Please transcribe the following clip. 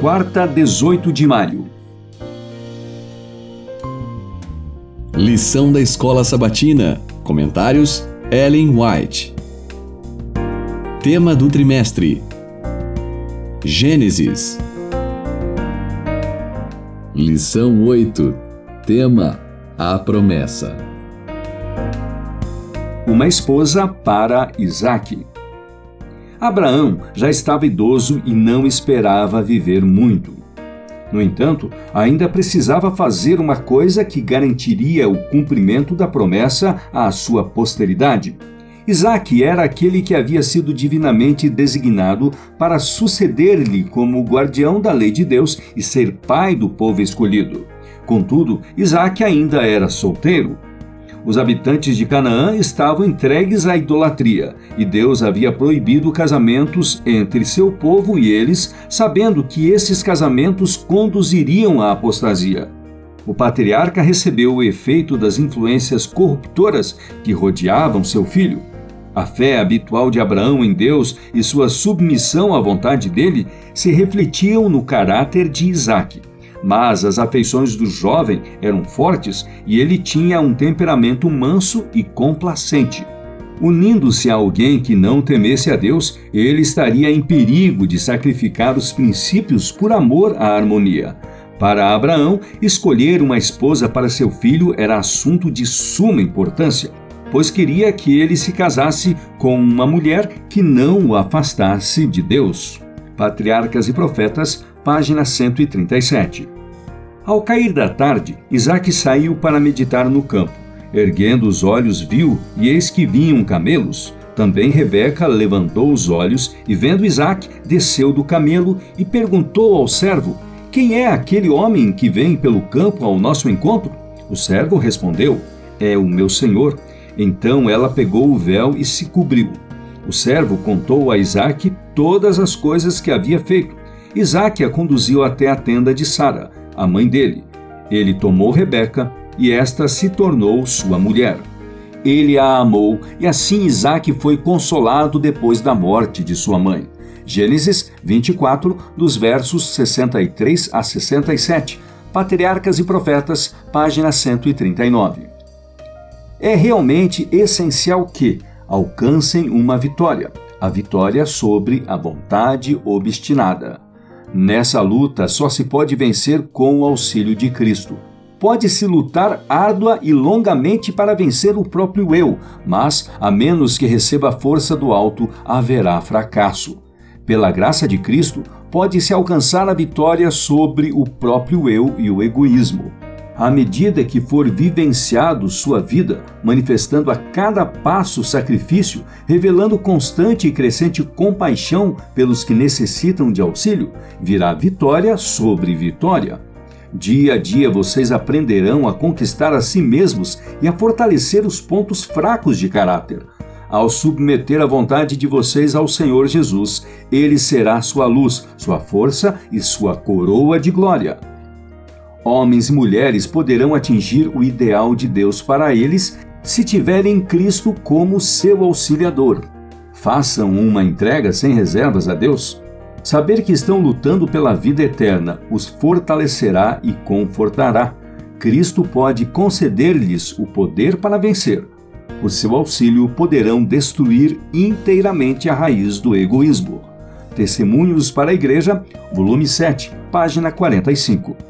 quarta, 18 de maio. Lição da Escola Sabatina. Comentários: Ellen White. Tema do trimestre: Gênesis. Lição 8. Tema: A promessa. Uma esposa para Isaac. Abraão já estava idoso e não esperava viver muito. No entanto, ainda precisava fazer uma coisa que garantiria o cumprimento da promessa à sua posteridade. Isaac era aquele que havia sido divinamente designado para suceder-lhe como guardião da lei de Deus e ser pai do povo escolhido. Contudo, Isaac ainda era solteiro. Os habitantes de Canaã estavam entregues à idolatria, e Deus havia proibido casamentos entre seu povo e eles, sabendo que esses casamentos conduziriam à apostasia. O patriarca recebeu o efeito das influências corruptoras que rodeavam seu filho. A fé habitual de Abraão em Deus e sua submissão à vontade dele se refletiam no caráter de Isaac. Mas as afeições do jovem eram fortes e ele tinha um temperamento manso e complacente. Unindo-se a alguém que não temesse a Deus, ele estaria em perigo de sacrificar os princípios por amor à harmonia. Para Abraão, escolher uma esposa para seu filho era assunto de suma importância, pois queria que ele se casasse com uma mulher que não o afastasse de Deus. Patriarcas e Profetas, página 137. Ao cair da tarde, Isaac saiu para meditar no campo. Erguendo os olhos, viu, e eis que vinham camelos. Também Rebeca levantou os olhos e, vendo Isaac, desceu do camelo e perguntou ao servo: Quem é aquele homem que vem pelo campo ao nosso encontro? O servo respondeu: É o meu senhor. Então ela pegou o véu e se cobriu. O servo contou a Isaac todas as coisas que havia feito. Isaac a conduziu até a tenda de Sara, a mãe dele. Ele tomou Rebeca e esta se tornou sua mulher. Ele a amou e assim Isaac foi consolado depois da morte de sua mãe. Gênesis 24, dos versos 63 a 67. Patriarcas e Profetas, página 139. É realmente essencial que alcancem uma vitória, a vitória sobre a vontade obstinada. Nessa luta só se pode vencer com o auxílio de Cristo. Pode-se lutar árdua e longamente para vencer o próprio eu, mas, a menos que receba a força do alto, haverá fracasso. Pela graça de Cristo, pode-se alcançar a vitória sobre o próprio eu e o egoísmo à medida que for vivenciado sua vida, manifestando a cada passo sacrifício, revelando constante e crescente compaixão pelos que necessitam de auxílio, virá vitória sobre vitória. Dia a dia vocês aprenderão a conquistar a si mesmos e a fortalecer os pontos fracos de caráter. Ao submeter a vontade de vocês ao Senhor Jesus, Ele será sua luz, sua força e sua coroa de glória. Homens e mulheres poderão atingir o ideal de Deus para eles se tiverem Cristo como seu auxiliador. Façam uma entrega sem reservas a Deus. Saber que estão lutando pela vida eterna os fortalecerá e confortará. Cristo pode conceder-lhes o poder para vencer. Por seu auxílio, poderão destruir inteiramente a raiz do egoísmo. Testemunhos para a Igreja, volume 7, página 45.